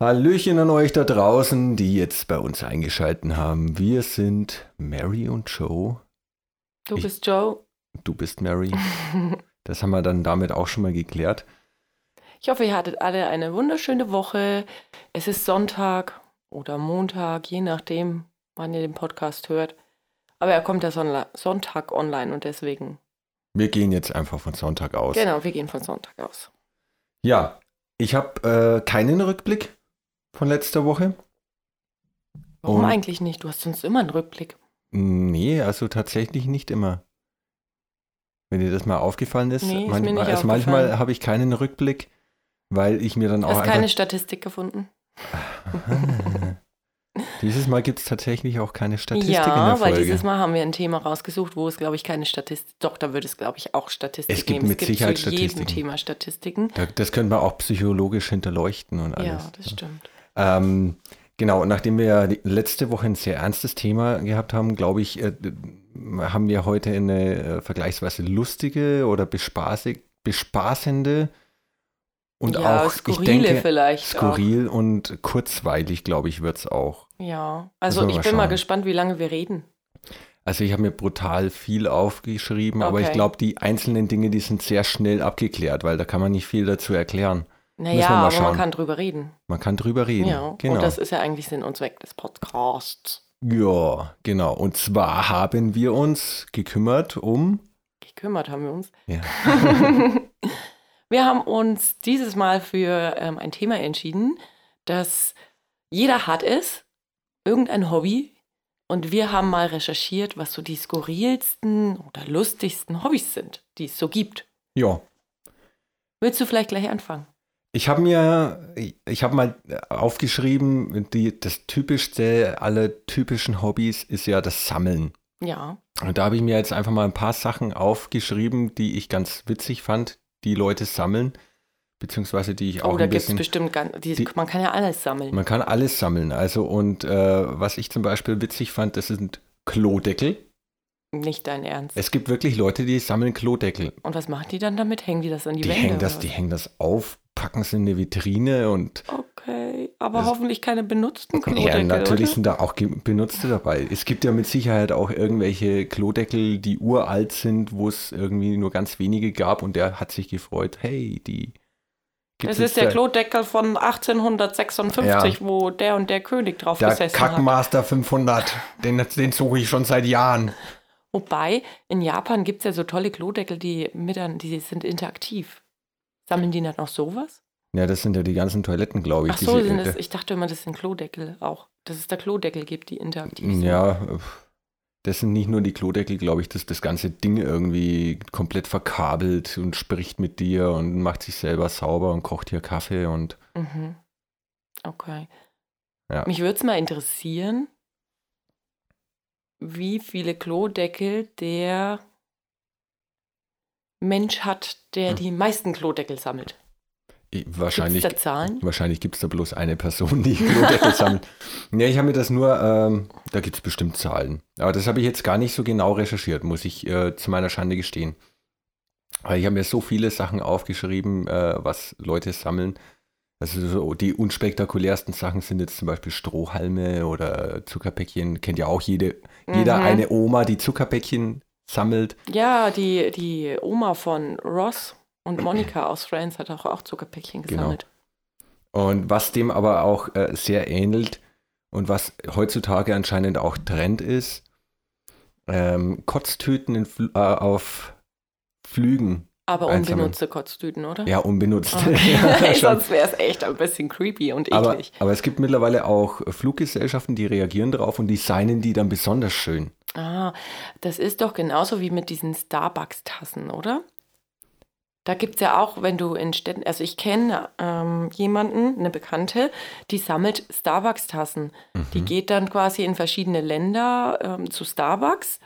Hallöchen an euch da draußen, die jetzt bei uns eingeschalten haben. Wir sind Mary und Joe. Du Ich- bist Joe. Du bist Mary. Das haben wir dann damit auch schon mal geklärt. Ich hoffe, ihr hattet alle eine wunderschöne Woche. Es ist Sonntag oder Montag, je nachdem, wann ihr den Podcast hört. Aber er kommt ja Sonntag online und deswegen. Wir gehen jetzt einfach von Sonntag aus. Genau, wir gehen von Sonntag aus. Ja, ich habe äh, keinen Rückblick von letzter Woche. Warum Und- eigentlich nicht? Du hast sonst immer einen Rückblick. Nee, also tatsächlich nicht immer. Wenn dir das mal aufgefallen ist, Nee, ist manchmal, mir nicht also manchmal habe ich keinen Rückblick, weil ich mir dann auch Hast einfach keine Statistik gefunden? Dieses Mal gibt es tatsächlich auch keine Statistik in ja, der weil Folge. dieses Mal haben wir ein Thema rausgesucht, wo es, glaube ich, keine Statistik. Doch, da würde es, glaube ich, auch Statistiken Es gibt geben. mit Sicherheit zu jedem Statistiken. Thema Statistiken. Da, das können wir auch psychologisch hinterleuchten und alles. Ja, das stimmt. Ähm, genau, und nachdem wir letzte Woche ein sehr ernstes Thema gehabt haben, glaube ich, äh, haben wir heute eine äh, vergleichsweise lustige oder bespaßig, bespaßende und ja, auch, ich denke, vielleicht. skurril und kurzweilig, glaube ich, wird es auch. Auch. Ja, also ich mal bin mal schauen. gespannt, wie lange wir reden. Also ich habe mir brutal viel aufgeschrieben, aber ich Okay. glaube, die einzelnen Dinge, die sind sehr schnell abgeklärt, weil da kann man nicht viel dazu erklären. Naja, aber schauen. man kann drüber reden. Man kann drüber reden. Ja, genau. und das ist ja eigentlich Sinn und Zweck des Podcasts. Ja, genau. Und zwar haben wir uns gekümmert um. Gekümmert haben wir uns. Ja. wir haben uns dieses Mal für ähm, ein Thema entschieden, das jeder hat es, irgendein Hobby. Und wir haben mal recherchiert, was so die skurrilsten oder lustigsten Hobbys sind, die es so gibt. ja. Willst du vielleicht gleich anfangen? Ich habe mir, ich habe mal aufgeschrieben, die, das typischste aller typischen Hobbys ist ja das Sammeln. Ja. Und da habe ich mir jetzt einfach mal ein paar Sachen aufgeschrieben, die ich ganz witzig fand, die Leute sammeln, beziehungsweise die ich auch Oh, da ein gibt es bisschen. bestimmt ganz. Die, die- man kann ja alles sammeln. Man kann alles sammeln. Also, und äh, was ich zum Beispiel witzig fand, das sind Klodeckel. Nicht dein Ernst. Es gibt wirklich Leute, die sammeln Klodeckel. Und was machen die dann damit? Hängen die das an die, Die, Wände? hängen das, die hängen das auf, packen es in eine Vitrine und Okay, aber Das- hoffentlich keine benutzten ja, Klodeckel, natürlich oder? sind da auch benutzte dabei. Es gibt ja mit Sicherheit auch irgendwelche Klodeckel, die uralt sind, wo es irgendwie nur ganz wenige gab und der hat sich gefreut, hey, die Das ist der Klodeckel von 1856, wo der und der König drauf der gesessen hat. Kackmaster 500, den, den suche ich schon seit Jahren. Wobei, in Japan gibt es ja so tolle Klodeckel, die, mit die sind interaktiv. Sammeln die dann noch sowas? Ja, das sind ja die ganzen Toiletten, glaube ich. Ach so, diese- sind es, ich dachte immer, das sind Klodeckel auch. Dass es da Klodeckel gibt, die interaktiv sind. Ja, das sind nicht nur die Klodeckel, glaube ich, dass das ganze Ding irgendwie komplett verkabelt und spricht mit dir und macht sich selber sauber und kocht hier Kaffee und Mhm. Okay. Ja. Mich würde es mal interessieren, wie viele Klodeckel der Mensch hat, der Hm. die meisten Klodeckel sammelt. ich, Gibt wahrscheinlich, es da Zahlen? wahrscheinlich gibt es da bloß eine Person, die Klodeckel sammelt. Ja, ich habe mir das nur, ähm, da gibt es bestimmt Zahlen. Aber das habe ich jetzt gar nicht so genau recherchiert, muss ich äh, zu meiner Schande gestehen. Weil ich habe mir so viele Sachen aufgeschrieben, äh, was Leute sammeln. Also so die unspektakulärsten Sachen sind jetzt zum Beispiel Strohhalme oder Zuckerpäckchen. Kennt ja auch jede, jeder Mhm. eine Oma, die Zuckerpäckchen sammelt. Ja, die, die Oma von Ross und Monika aus Friends hat auch, auch Zuckerpäckchen Genau. gesammelt. Und was dem aber auch äh, sehr ähnelt und was heutzutage anscheinend auch Trend ist, ähm, Kotztüten Fl- äh, auf Flügen. Aber unbenutzte Kotztüten, oder? Ja, unbenutzt. Okay. Ja. Sonst wäre es echt ein bisschen creepy und aber, eklig. aber es gibt mittlerweile auch Fluggesellschaften, die reagieren darauf und designen die dann besonders schön. Ah, das ist doch genauso wie mit diesen Starbucks-Tassen, oder? Da gibt es ja auch, wenn du in Städten, also ich kenne ähm, jemanden, eine Bekannte, die sammelt Starbucks-Tassen. Die Mhm. geht dann quasi in verschiedene Länder ähm, zu Starbucks,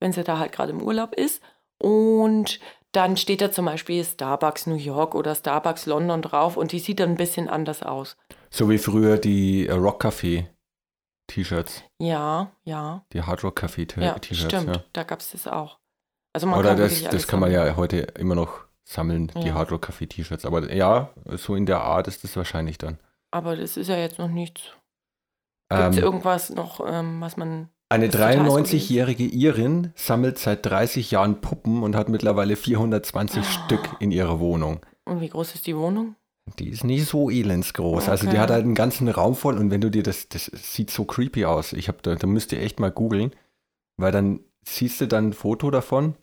wenn sie da halt gerade im Urlaub ist. Und dann steht da zum Beispiel Starbucks New York oder Starbucks London drauf und die sieht dann ein bisschen anders aus. So wie früher die äh, Rock Café T-Shirts, Ja, ja, die Hard Rock Café ja, T-Shirts. stimmt. Ja. Da gab es das auch. Also man Oder kann das, das kann man ja heute immer noch sammeln, die Ja. Hard Rock Café T-Shirts. Aber ja, so in der Art ist das wahrscheinlich dann. aber das ist ja jetzt noch nichts. Gibt es Ähm, irgendwas noch, ähm, was man. eine das total 93-jährige Irin sammelt seit 30 Jahren Puppen und hat mittlerweile 420 Ah. Stück in ihrer Wohnung. Und wie groß ist die Wohnung? Die ist nicht so elendsgroß. Also die Okay. hat halt einen ganzen Raum voll und wenn du dir das, das sieht so creepy aus. Ich hab da, da müsst ihr echt mal googeln, weil dann siehst du dann ein Foto davon,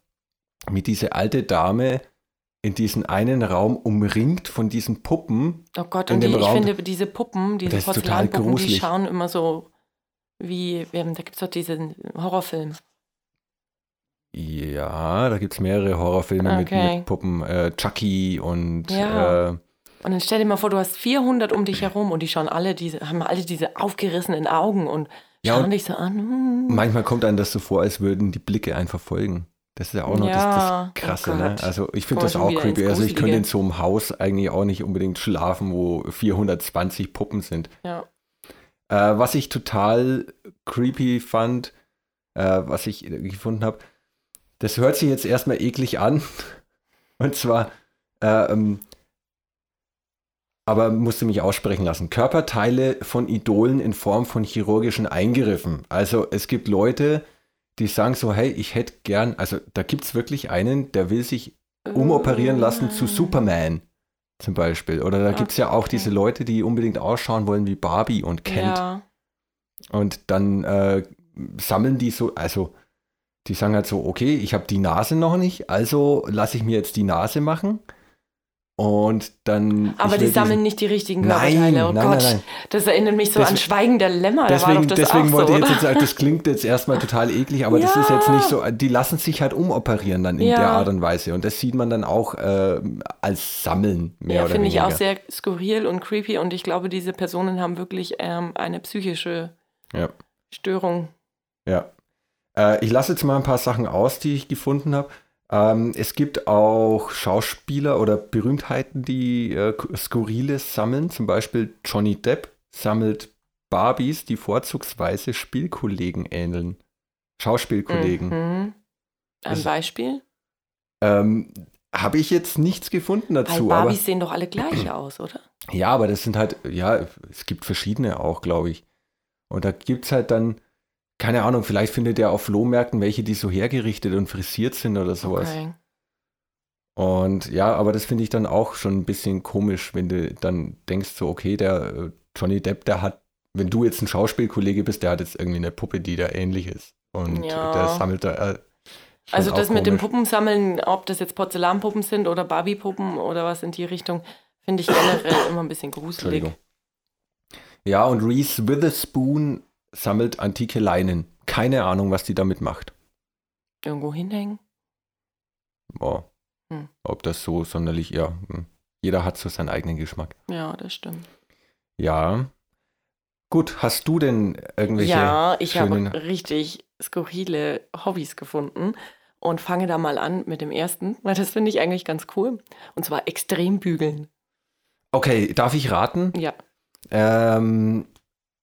wie diese alte Dame in diesen einen Raum umringt von diesen Puppen. Oh Gott, und die, ich finde, diese Puppen, diese Porzellanpuppen, die schauen immer so wie, da gibt es doch diesen Horrorfilm. Ja, da gibt es mehrere Horrorfilme mit, Okay. mit Puppen. Äh, Chucky und Ja. äh, Und dann stell dir mal vor, du hast 400 um dich herum und die schauen alle diese, haben alle diese aufgerissenen Augen und Ja, schauen dich so an. Hm. manchmal kommt einem das so vor, als würden die Blicke einfach folgen. Das ist ja auch noch Ja, das, das oh Krasse. ne? Gott. Also ich finde das auch creepy. Also ich könnte in so einem Haus eigentlich auch nicht unbedingt schlafen, wo 420 Puppen sind. Ja. Äh, was ich total creepy fand, äh, was ich gefunden habe, das hört sich jetzt erstmal eklig an. Und zwar, äh, ähm, aber musste mich aussprechen lassen. Körperteile von Idolen in Form von chirurgischen Eingriffen. Also es gibt Leute, die sagen so, hey, ich hätte gern, also da gibt es wirklich einen, der will sich umoperieren lassen zu. Superman zum Beispiel. Oder da gibt es ja auch diese Leute, die unbedingt ausschauen wollen wie Barbie und Kent. Ja. Und dann äh, sammeln die so, also die sagen halt so, okay, ich habe die Nase noch nicht, also lasse ich mir jetzt die Nase machen. Und dann. Aber die sammeln nicht die richtigen Nein, Körperteile. Oh nein, Gott, nein, nein. das erinnert mich so an Deswegen- Schweigen der Lämmer. Deswegen, deswegen wollte so, ich jetzt sagen, das klingt jetzt erstmal total eklig, aber das ist jetzt nicht so, Ja. die lassen sich halt umoperieren dann in Ja. der Art und Weise. Und das sieht man dann auch äh, als Sammeln mehr Ja, oder finde ich weniger. auch sehr skurril und creepy und ich glaube, diese Personen haben wirklich ähm, eine psychische Ja. Störung. Ja. Äh, ich lasse jetzt mal ein paar Sachen aus, die ich gefunden habe. Ähm, es gibt auch Schauspieler oder Berühmtheiten, die äh, Skurriles sammeln. Zum Beispiel Johnny Depp sammelt Barbies, die vorzugsweise Spielkollegen ähneln. Schauspielkollegen. Mhm. Ein Das- Beispiel? Ähm, habe ich jetzt nichts gefunden Weil dazu. Aber, Barbies sehen doch alle gleich aus, oder? ja, aber das sind halt, ja, es gibt verschiedene auch, glaube ich. Und da gibt es halt dann, keine Ahnung, vielleicht findet ihr auf Flohmärkten welche, die so hergerichtet und frisiert sind oder sowas. Okay. Und ja, aber das finde ich dann auch schon ein bisschen komisch, wenn du dann denkst, so, okay, der äh, Johnny Depp, der hat, wenn du jetzt ein Schauspielkollege bist, der hat jetzt irgendwie eine Puppe, die da ähnlich ist. Und Ja. der sammelt da. Äh, Also das mit dem. Puppensammeln, ob das jetzt Porzellanpuppen sind oder Barbiepuppen oder was in die Richtung, finde ich generell immer ein bisschen gruselig. Ja, und Reese Witherspoon sammelt antike Leinen. Keine Ahnung, was die damit macht. Irgendwo hinhängen? Boah. Hm. Ob das so sonderlich, ja. hm. Jeder hat so seinen eigenen Geschmack. Ja, das stimmt. Ja. Gut, hast du denn irgendwelche Ja, ich habe richtig skurrile Hobbys gefunden und fange da mal an mit dem ersten, weil das finde ich eigentlich ganz cool. Und zwar Extrembügeln. Okay, darf ich raten? Ja. Ähm,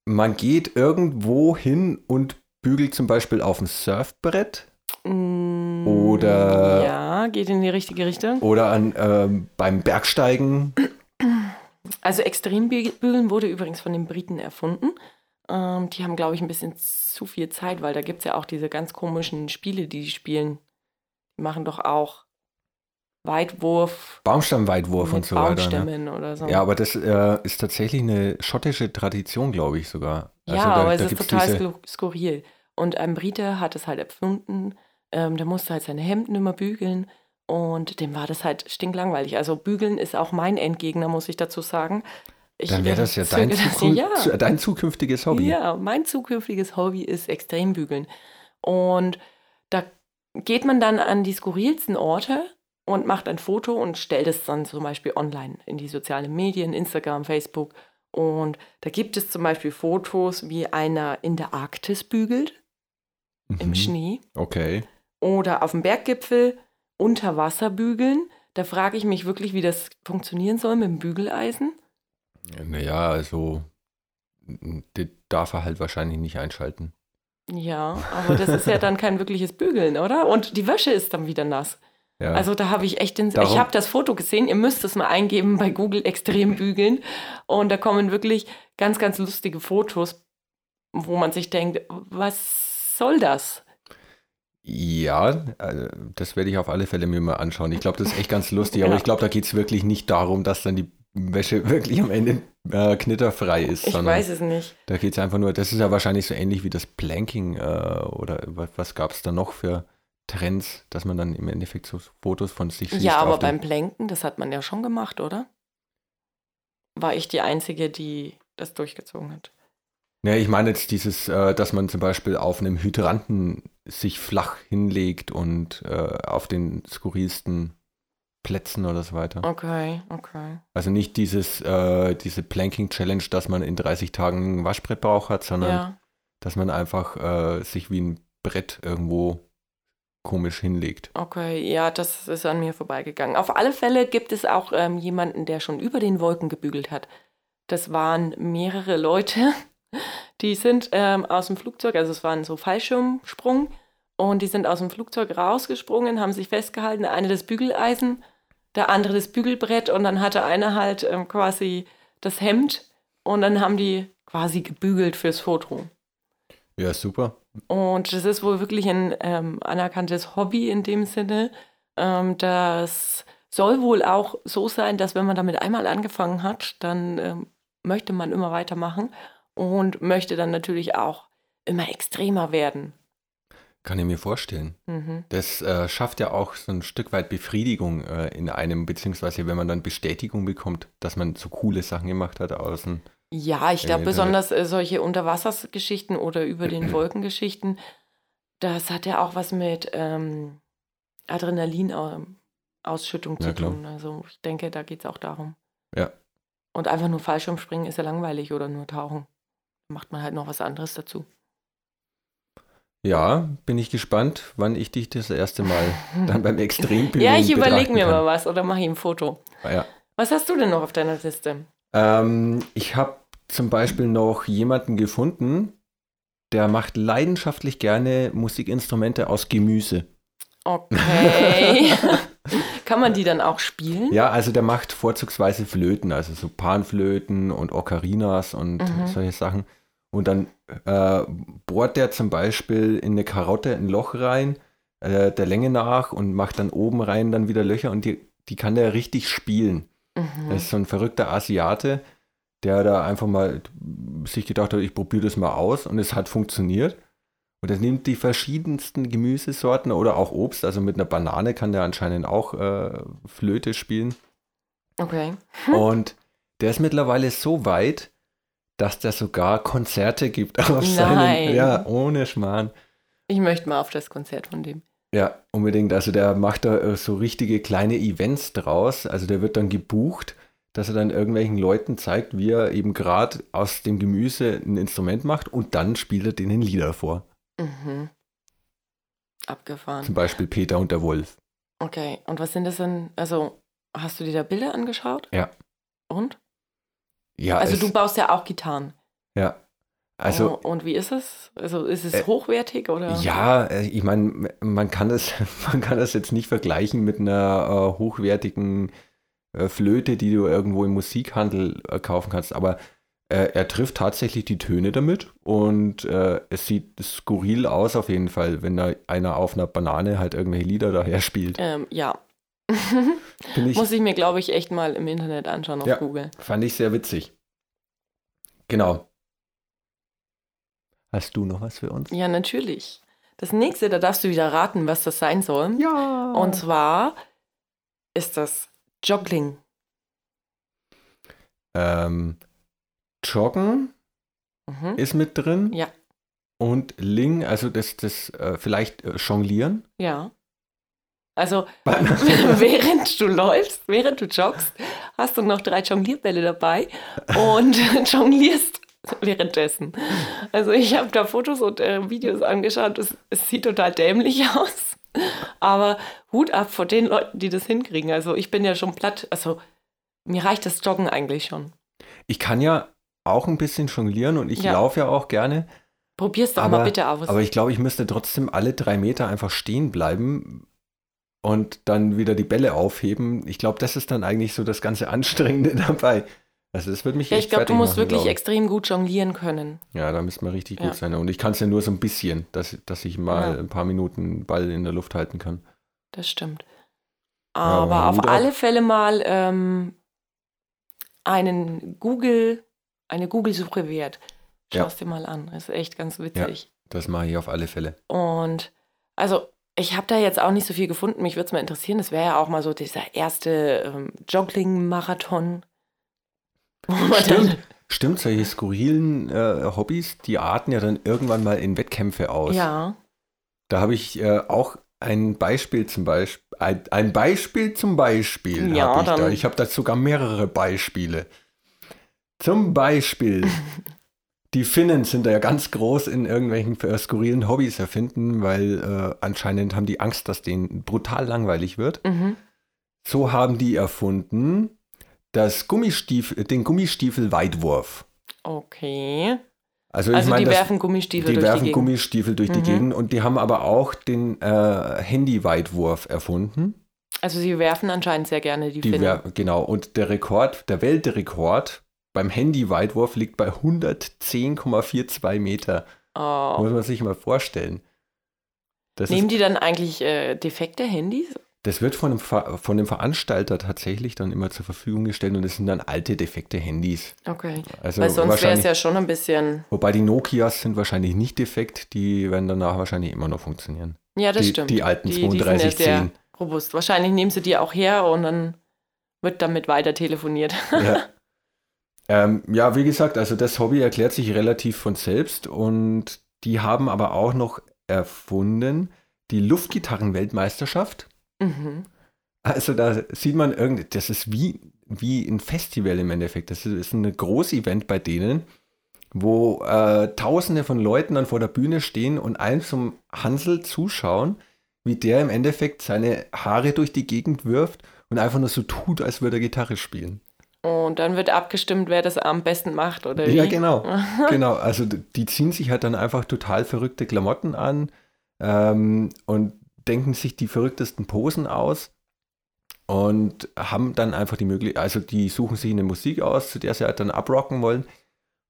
man geht irgendwo hin und bügelt zum Beispiel auf dem Surfbrett Mm, Oder- Ja, geht in die richtige Richtung. oder an, ähm, beim Bergsteigen. Also Extrembügeln wurde übrigens von den Briten erfunden. Ähm, die haben, glaube ich, ein bisschen zu viel Zeit, weil da gibt es ja auch diese ganz komischen Spiele, die die spielen. Die machen doch auch Weitwurf Baumstammweitwurf und so weiter. Ne? Baumstämmen oder so. Ja, aber das äh, ist tatsächlich eine schottische Tradition, glaube ich sogar. Ja, Also da- aber da es ist total diese- sku- skurril. Und ein Brite hat es halt erfunden. Ähm, der musste halt seine Hemden immer bügeln. Und dem war das halt stinklangweilig. Also bügeln ist auch mein Endgegner, muss ich dazu sagen. Ich, Dann wäre das ja dein, Zukün- ja. dein zukünftiges Hobby. Ja, mein zukünftiges Hobby ist Extrembügeln. Und da geht man dann an die skurrilsten Orte und macht ein Foto und stellt es dann zum Beispiel online in die sozialen Medien, Instagram, Facebook. Und da gibt es zum Beispiel Fotos, wie einer in der Arktis bügelt, im Mhm. Schnee. Okay. Oder auf dem Berggipfel unter Wasser bügeln. Da frage ich mich wirklich, wie das funktionieren soll mit dem Bügeleisen. Naja, also die darf er halt wahrscheinlich nicht einschalten. Ja, aber das ist ja dann kein wirkliches Bügeln, oder? Und die Wäsche ist dann wieder nass. Ja. Also da habe ich echt den. Darum- ich habe das Foto gesehen, ihr müsst es mal eingeben bei Google extrem bügeln. Und da kommen wirklich ganz, ganz lustige Fotos, wo man sich denkt, was soll das? Ja, äh, das werde ich auf alle Fälle mir mal anschauen. Ich glaube, das ist echt ganz lustig, aber Ja. ich glaube, da geht es wirklich nicht darum, dass dann die Wäsche wirklich am Ende äh, knitterfrei ist, Ich weiß es nicht. da geht es einfach nur, das ist ja wahrscheinlich so ähnlich wie das Planking äh, oder was, was gab es da noch für Trends, dass man dann im Endeffekt so Fotos von sich schießt. Ja, aber beim Planken, das hat man ja schon gemacht, oder? War ich die Einzige, die das durchgezogen hat? Ja, ich meine jetzt dieses, äh, dass man zum Beispiel auf einem Hydranten sich flach hinlegt und äh, auf den skurrilsten Plätzen oder so weiter. Okay, okay. Also nicht dieses, äh, diese Planking-Challenge, dass man in 30 Tagen ein Waschbrettbauch hat, sondern Ja. dass man einfach äh, sich wie ein Brett irgendwo komisch hinlegt. Okay, ja, das ist an mir vorbeigegangen. Auf alle Fälle gibt es auch ähm, jemanden, der schon über den Wolken gebügelt hat. Das waren mehrere Leute, die sind ähm, aus dem Flugzeug, also es waren so Fallschirmsprung, und die sind aus dem Flugzeug rausgesprungen, haben sich festgehalten, der eine das Bügeleisen, der andere das Bügelbrett und dann hatte einer halt ähm, quasi das Hemd und dann haben die quasi gebügelt fürs Foto. Ja, super. Und das ist wohl wirklich ein ähm, anerkanntes Hobby in dem Sinne. Ähm, das soll wohl auch so sein, dass wenn man damit einmal angefangen hat, dann ähm, möchte man immer weitermachen und möchte dann natürlich auch immer extremer werden. Kann ich mir vorstellen. Mhm. Das äh, schafft ja auch so ein Stück weit Befriedigung äh, in einem, beziehungsweise wenn man dann Bestätigung bekommt, dass man so coole Sachen gemacht hat außen. Ja, ich Im glaube besonders äh, solche Unterwassersgeschichten oder über den Wolkengeschichten, das hat ja auch was mit ähm, Adrenalinausschüttung zu Ja, tun. Also ich denke, da geht es auch darum. Ja. Und einfach nur Fallschirmspringen ist ja langweilig oder nur tauchen. Macht man halt noch was anderes dazu. Ja, bin ich gespannt, wann ich dich das erste Mal dann beim Extrembügeln ja, ich überlege mir kann. mal was oder mache ich ein Foto. Ja. Was hast du denn noch auf deiner Liste? Ähm, ich habe zum Beispiel noch jemanden gefunden, der macht leidenschaftlich gerne Musikinstrumente aus Gemüse. Okay. Kann man die dann auch spielen? Ja, also der macht vorzugsweise Flöten, also so Panflöten und Ocarinas und Mhm. solche Sachen. Und dann äh, bohrt der zum Beispiel in eine Karotte ein Loch rein, äh, der Länge nach und macht dann oben rein dann wieder Löcher und die, die kann der richtig spielen. Mhm. Das ist so ein verrückter Asiate, der da einfach mal sich gedacht hat, ich probiere das mal aus und es hat funktioniert. Und er nimmt die verschiedensten Gemüsesorten oder auch Obst, also mit einer Banane kann der anscheinend auch äh, Flöte spielen. Okay. Und der ist mittlerweile so weit, dass der sogar Konzerte gibt auf Nein. seinen, ja, ohne Schmarrn. Ich möchte mal auf das Konzert von dem. Ja, unbedingt. Also der macht da äh, so richtige kleine Events draus. Also der wird dann gebucht, dass er dann irgendwelchen Leuten zeigt, wie er eben gerade aus dem Gemüse ein Instrument macht und dann spielt er denen Lieder vor. Mhm. Abgefahren. Zum Beispiel Peter und der Wolf. Okay, und was sind das denn? Also, hast du dir da Bilder angeschaut? Ja. Und? Ja, Also, du baust ja auch Gitarren. ja. Also oh, und wie ist es? Also, ist es Äh, hochwertig oder? Ja, äh, ich meine, man kann das, man kann das jetzt nicht vergleichen mit einer äh, hochwertigen äh, Flöte, die du irgendwo im Musikhandel äh, kaufen kannst, aber äh, er trifft tatsächlich die Töne damit und es sieht skurril aus auf jeden Fall, wenn da einer auf einer Banane halt irgendwelche Lieder daher spielt. Ähm, ja. Ich, Muss ich mir, glaube ich, echt mal im Internet anschauen auf Ja. Google. fand ich sehr witzig. Genau. Hast du noch was für uns? Ja, natürlich. Das nächste, da darfst du wieder raten, was das sein soll. Ja. Und zwar ist das Joggling. ähm, Joggen Mhm. ist mit drin. Ja. Und Ling, also das, das äh, vielleicht äh, Jonglieren. Ja. Also, während du läufst, während du joggst, hast du noch drei Jonglierbälle dabei und jonglierst währenddessen. Also ich habe da Fotos und äh, Videos angeschaut, es, es sieht total dämlich aus. Aber Hut ab vor den Leuten, die das hinkriegen. Also ich bin ja schon platt. Also mir reicht das Joggen eigentlich schon. Ich kann ja auch ein bisschen jonglieren und ich Ja. laufe ja auch gerne. Probier's doch Aber- mal bitte aus. Aber ich glaube, ich müsste trotzdem alle drei Meter einfach stehen bleiben. und dann wieder die Bälle aufheben. Ich glaube, das ist dann eigentlich so das ganze Anstrengende dabei. Also das wird mich Ja, echt ich glaube, du musst machen, wirklich glaub extrem gut jonglieren können. Ja, da müsste man richtig Ja. gut sein. Und ich kann es ja nur so ein bisschen, dass, dass ich mal Ja. ein paar Minuten Ball in der Luft halten kann. Das stimmt. aber Aber auf alle Fälle mal ähm, einen Google, eine Google-Suche wert. Ja. Schau es dir mal an. Das ist echt ganz witzig. Das mache ich auf alle Fälle. Und also, ich habe da jetzt auch nicht so viel gefunden. Mich würde es mal interessieren. Das wäre ja auch mal so dieser erste ähm, Joggling-Marathon. Stimmt. Stimmt, solche skurrilen äh, Hobbys, die arten ja dann irgendwann mal in Wettkämpfe aus. Ja. Da habe ich äh, auch ein Beispiel zum Beispiel, ein, ein Beispiel zum Beispiel Ja, habe ich da. dann- Ich habe da sogar mehrere Beispiele. Zum Beispiel, die Finnen sind da ja ganz groß in irgendwelchen äh, skurrilen Hobbys erfinden, weil äh, anscheinend haben die Angst, dass denen brutal langweilig wird. Mhm. So haben die erfunden das Gummistiefel, den Gummistiefel-Weitwurf. Okay. Also, ich Also meine, die das- werfen Gummistiefel die durch werfen die Gegend. Gummistiefel durch die Mhm. Gegend und die haben aber auch den äh, Handy-Weitwurf erfunden. Also sie werfen anscheinend sehr gerne die, Die Finnen. genau, und der Rekord, der Weltrekord beim Handy-Weitwurf liegt bei 110,42 Meter. Oh. Muss man sich mal vorstellen. Das, Nehmen die dann eigentlich äh, defekte Handys? Das wird von dem, Ver, von dem Veranstalter tatsächlich dann immer zur Verfügung gestellt und das sind dann alte, defekte Handys. Okay. Also Weil sonst wäre es ja schon ein bisschen. wobei die Nokias sind wahrscheinlich nicht defekt, die werden danach wahrscheinlich immer noch funktionieren. Ja, das die, stimmt. Die alten Die- die sind ja 3210. sehr robust. Wahrscheinlich nehmen sie die auch her und dann wird damit weiter telefoniert. ja. Ähm, ja, wie gesagt, also das Hobby erklärt sich relativ von selbst und die haben aber auch noch erfunden die Luftgitarren-Weltmeisterschaft. Mhm. Also da sieht man irgendwie, das ist wie, wie ein Festival im Endeffekt. Das ist ein Groß-Event bei denen, wo äh, tausende von Leuten dann vor der Bühne stehen und einem zum Hansel zuschauen, wie der im Endeffekt seine Haare durch die Gegend wirft und einfach nur so tut, als würde er Gitarre spielen. Und dann wird abgestimmt, wer das am besten macht, oder wie? Ja, genau. genau. Also die ziehen sich halt dann einfach total verrückte Klamotten an ähm, und denken sich die verrücktesten Posen aus und haben dann einfach die Möglichkeit, also die suchen sich eine Musik aus, zu der sie halt dann abrocken wollen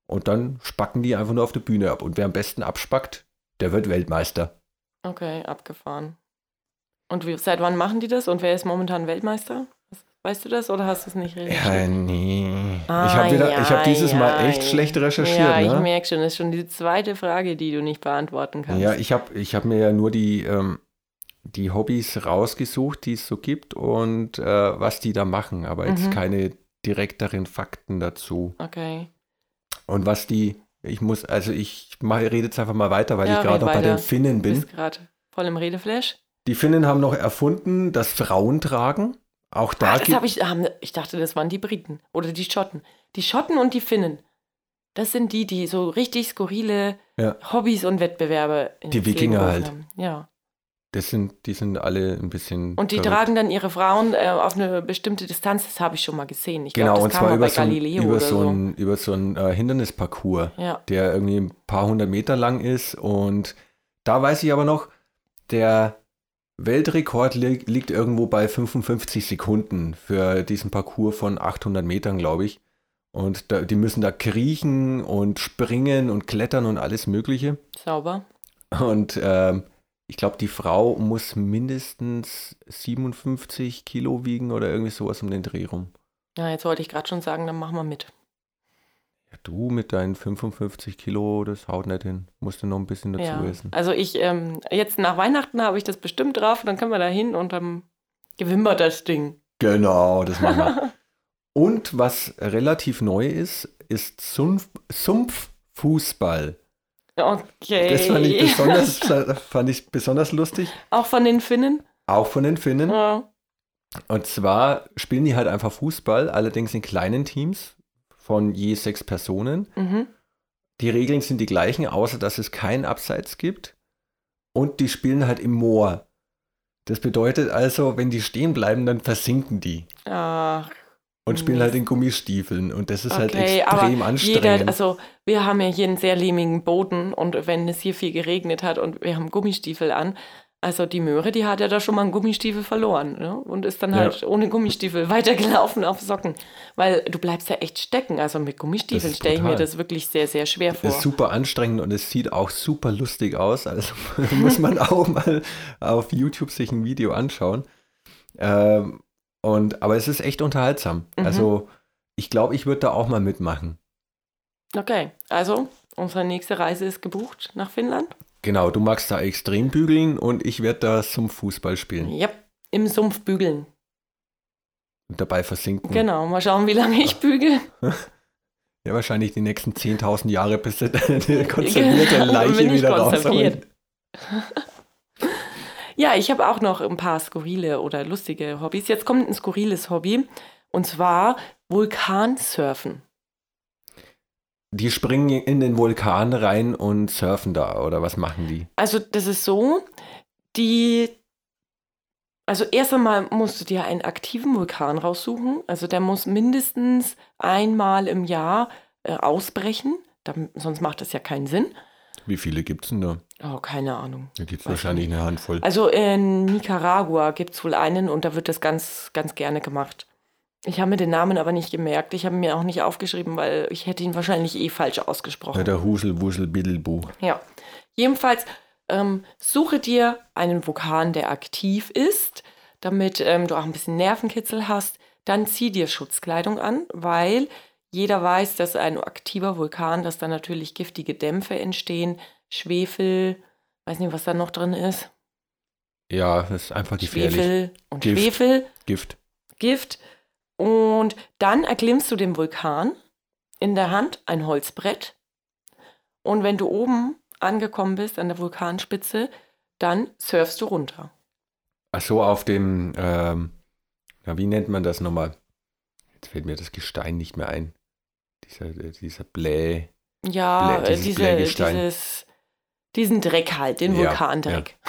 und dann spacken die einfach nur auf der Bühne ab. Und wer am besten abspackt, der wird Weltmeister. Okay, abgefahren. Und wie, seit wann machen die das? Und wer ist momentan Weltmeister? Weißt du das oder hast du es nicht recherchiert? Ja, nee. Ah, ich habe wieder, ich habe ja, dieses Mal ja, echt ja. schlecht recherchiert. Ja, ich ne? merke schon, das ist schon die zweite Frage, die du nicht beantworten kannst. Ja, ich habe ich hab mir ja nur die, ähm, die Hobbys rausgesucht, die es so gibt und äh, was die da machen, aber jetzt Mhm. keine direkteren Fakten dazu. Okay. Und was die, ich muss, also ich mach, rede jetzt einfach mal weiter, weil Ja, ich gerade noch bei den Finnen Du bin. bist gerade voll im Redeflash. Die Finnen haben noch erfunden, dass Frauen tragen. Auch da Ah, das gibt habe ich, ich dachte, das waren die Briten oder die Schotten. Die Schotten und die Finnen. Das sind die, die so richtig skurrile Ja. Hobbys und Wettbewerbe ins Die Wikinger halt. Haben. Ja. Das sind, die sind alle ein bisschen. Und die verrückt. tragen dann ihre Frauen äh, auf eine bestimmte Distanz. Das habe ich schon mal gesehen. Ich Genau, glaube, und das kam zwar über so, Galileo über oder so so. ein, über so ein äh, Hindernisparcours. Ja. der irgendwie ein paar hundert Meter lang ist. Und da weiß ich aber noch, der Weltrekord li liegt irgendwo bei 55 Sekunden für diesen Parcours von 800 Metern, glaube ich. Und da, die müssen da kriechen und springen und klettern und alles Mögliche. Sauber. Und ähm, ich glaube, die Frau muss mindestens 57 Kilo wiegen oder irgendwie sowas um den Dreh rum. Ja, jetzt wollte ich gerade schon sagen, dann machen wir mit. Ja, du mit deinen 55 Kilo, das haut nicht hin. Musst du noch ein bisschen dazu Ja. essen. Also ich, ähm, jetzt nach Weihnachten habe ich das bestimmt drauf und dann können wir da hin und dann gewinnen wir das Ding. Genau, das machen wir. Und was relativ neu ist, ist Sumpf, Sumpffußball. Okay. Das fand ich, besonders, fand ich besonders lustig. Auch von den Finnen? Auch von den Finnen. Ja. Und zwar spielen die halt einfach Fußball, allerdings in kleinen Teams von je sechs Personen. Mhm. Die Regeln sind die gleichen, außer dass es keinen Abseits gibt. Und die spielen halt im Moor. Das bedeutet also, wenn die stehen bleiben, dann versinken die. Ach, Und spielen Mist. halt in Gummistiefeln. Und das ist halt okay, extrem aber anstrengend. jeder, also wir haben ja hier einen sehr lehmigen Boden und wenn es hier viel geregnet hat und wir haben Gummistiefel an, Also die Möhre, die hat ja da schon mal einen Gummistiefel verloren ne? und ist dann Ja. halt ohne Gummistiefel weitergelaufen auf Socken. Weil du bleibst ja echt stecken. Also mit Gummistiefeln ist stelle ich mir das wirklich sehr, sehr schwer vor. Ist super anstrengend und es sieht auch super lustig aus. Also muss man auch mal auf YouTube sich ein Video anschauen. Ähm, und, aber es ist echt unterhaltsam. Mhm. Also ich glaube, ich würde da auch mal mitmachen. Okay, also unsere nächste Reise ist gebucht nach Finnland. Genau, du magst da extrem bügeln und ich werde da zum Fußball spielen Ja, im Sumpf bügeln. und dabei versinken. Genau, mal schauen, wie lange ich bügel. Ja, wahrscheinlich die nächsten 10.000 Jahre, bis du deine konservierte Genau, Leiche wieder konserviert. Ja, ich habe auch noch ein paar skurrile oder lustige Hobbys. Jetzt kommt ein skurriles Hobby und zwar Vulkansurfen. Die springen in den Vulkan rein und surfen da, oder was machen die? Also das ist so, die, also erst einmal musst du dir einen aktiven Vulkan raussuchen. Also der muss mindestens einmal im Jahr äh, ausbrechen, Dann, sonst macht das ja keinen Sinn. Wie viele gibt es denn da? Oh, keine Ahnung. Da gibt es wahrscheinlich ich eine Handvoll. Also in Nicaragua gibt es wohl einen und da wird das ganz, ganz gerne gemacht. Ich habe mir den Namen aber nicht gemerkt. Ich habe ihn mir auch nicht aufgeschrieben, weil ich hätte ihn wahrscheinlich eh falsch ausgesprochen. Ja, der Husel, Wusel, Biddelbu. Ja. Jedenfalls ähm, suche dir einen Vulkan, der aktiv ist, damit ähm, du auch ein bisschen Nervenkitzel hast. Dann zieh dir Schutzkleidung an, weil jeder weiß, dass ein aktiver Vulkan, dass da natürlich giftige Dämpfe entstehen, Schwefel, weiß nicht, was da noch drin ist. Ja, das ist einfach gefährlich. Schwefel und Gift. Schwefel, Gift. Gift. Und dann erklimmst du den Vulkan in der Hand ein Holzbrett. Und wenn du oben angekommen bist an der Vulkanspitze, dann surfst du runter. Ach so, auf dem, ähm, ja, wie nennt man das nochmal? Jetzt fällt mir das Gestein nicht mehr ein. Dieser, äh, dieser Blä. Ja, Blä- äh, dieses diese, Blähgestein. dieses, diesen Dreck halt, den Ja, Vulkandreck.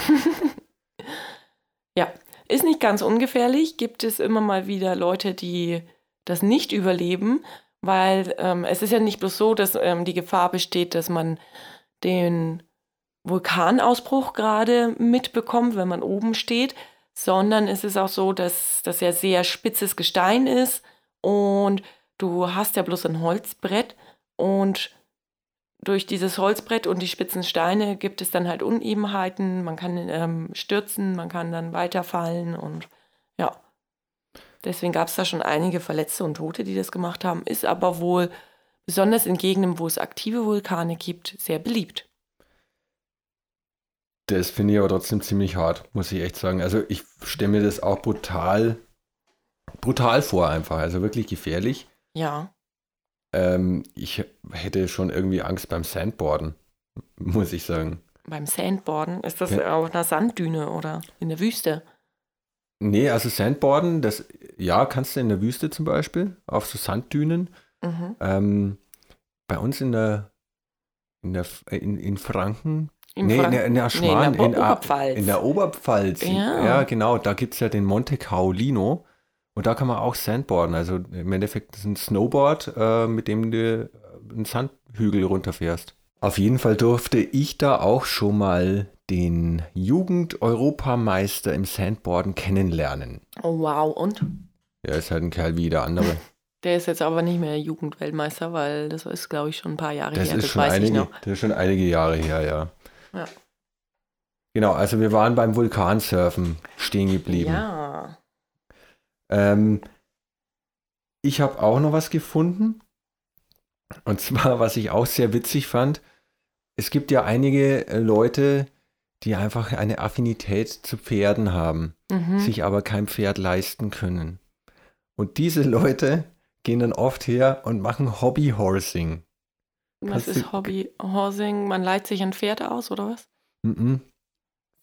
Ja. ist nicht ganz ungefährlich. Gibt es immer mal wieder Leute, die das nicht überleben, weil ähm, es ist ja nicht bloß so, dass ähm, die Gefahr besteht, dass man den Vulkanausbruch gerade mitbekommt, wenn man oben steht, sondern es ist auch so, dass das ja sehr spitzes Gestein ist und du hast ja bloß ein Holzbrett und durch dieses Holzbrett und die spitzen Steine gibt es dann halt Unebenheiten, man kann ähm, stürzen, man kann dann weiterfallen und ja. Deswegen gab es da schon einige Verletzte und Tote, die das gemacht haben, ist aber wohl besonders in Gegenden, wo es aktive Vulkane gibt, sehr beliebt. Das finde ich aber trotzdem ziemlich hart, muss ich echt sagen. Also ich stelle mir das auch brutal, brutal vor einfach. Also wirklich gefährlich. Ja. Ähm, ich hätte schon irgendwie Angst beim Sandboarden, muss ich sagen. Beim Sandboarden, ist das Ja. auf einer Sanddüne oder in der Wüste? Nee, also Sandboarden, das, ja, kannst du in der Wüste zum Beispiel, auf so Sanddünen. Mhm. Ähm, bei uns in der, in der, in, in Franken, Im nee, in Frank- der, in der nee, Schwan, in der in, ah, Oberpfalz. in der Oberpfalz. Ja. ja genau, da gibt es ja den Monte Caolino und da kann man auch Sandboarden, also im Endeffekt ist ein Snowboard, äh, mit dem du einen Sandhügel runterfährst. Auf jeden Fall durfte ich da auch schon mal den Jugend-Europameister im Sandboarden kennenlernen. Oh, wow. Und? Er ist halt ein Kerl wie jeder andere. Der ist jetzt aber nicht mehr Jugendweltmeister, weil das ist, glaube ich, schon ein paar Jahre Das her. ist, das schon weiß ich einige, noch. das ist schon einige Jahre her, ja. Ja. Genau, also wir waren beim Vulkansurfen stehen geblieben. Ja. Ähm, ich habe auch noch was gefunden. Und zwar, was ich auch sehr witzig fand, es gibt ja einige äh, Leute, die einfach eine Affinität zu Pferden haben, Mhm. sich aber kein Pferd leisten können. Und diese Leute gehen dann oft her und machen Hobbyhorsing. Was ist du- Hobby Horsing? Man leiht sich ein Pferd aus, oder was? Mhm.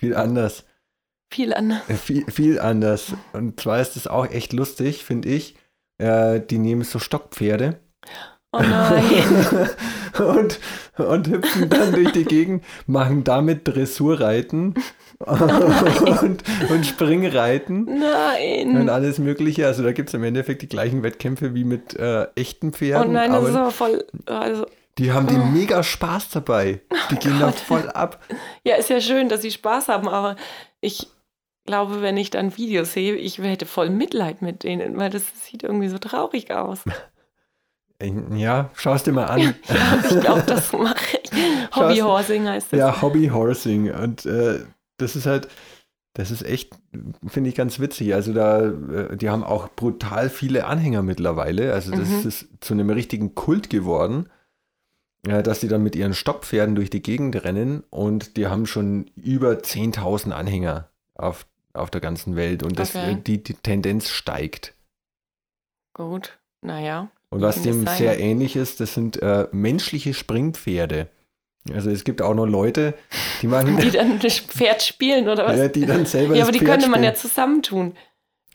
Viel anders. Viel an. Äh, Viel, viel anders. Und zwar ist es auch echt lustig, finde ich. Äh, die nehmen so Stockpferde Oh nein. und, und hüpfen dann durch die Gegend, machen damit Dressurreiten und, und Springreiten und nein. alles Mögliche. Also da gibt es im Endeffekt die gleichen Wettkämpfe wie mit äh, echten Oh Pferden. nein, das ist aber voll. Also, Die haben den mega Spaß dabei. Die gehen da Oh Gott. voll ab. Ja, ist ja schön, dass sie Spaß haben, aber ich glaube, wenn ich dann Videos sehe, ich hätte voll Mitleid mit denen, weil das sieht irgendwie so traurig aus. Ja, schau es dir mal an. Ja, ich glaube, das mache ich. Hobbyhorsing heißt das. Ja, Hobby Horsing. Und äh, das ist halt, das ist echt, finde ich ganz witzig. Also da, äh, die haben auch brutal viele Anhänger mittlerweile. Also das Mhm. ist zu einem richtigen Kult geworden, äh, dass die dann mit ihren Stopppferden durch die Gegend rennen und die haben schon über 10.000 Anhänger auf, auf der ganzen Welt und das, Okay. die, die Tendenz steigt. Gut, naja. Und was dem sehr ähnlich ist, das sind äh, menschliche Springpferde. Also es gibt auch noch Leute, die machen Die dann das Pferd spielen oder was? ja, die dann selber Ja, aber die Pferd könnte man ja spielen. zusammentun.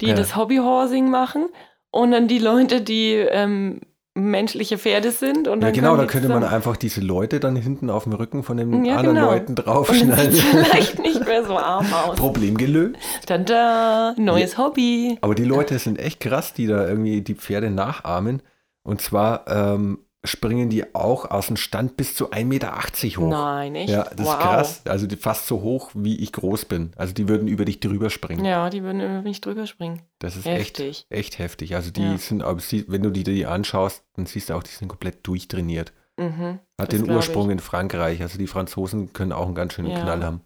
Die Ja. das Hobbyhorsing machen und dann die Leute, die ähm, menschliche Pferde sind. Und Ja, genau, da könnte man einfach diese Leute dann hinten auf dem Rücken von den Ja, anderen genau. Leuten draufschneiden. vielleicht nicht mehr so arm aus. Problem gelöst. Tada, neues Hobby. Aber die Leute sind echt krass, die da irgendwie die Pferde nachahmen. Und zwar ähm, springen die auch aus dem Stand bis zu 1,80 Meter hoch. Nein, echt? Ja, das wow. ist krass. Also die, fast so hoch, wie ich groß bin. Also die würden über dich drüber springen. Ja, die würden über mich drüber springen. Das ist Heftig. echt, echt heftig. Also die Ja. sind, aber wenn du die, die anschaust, dann siehst du auch, die sind komplett durchtrainiert. Mhm. Hat den Ursprung ich. in Frankreich. Also die Franzosen können auch einen ganz schönen Ja. Knall haben.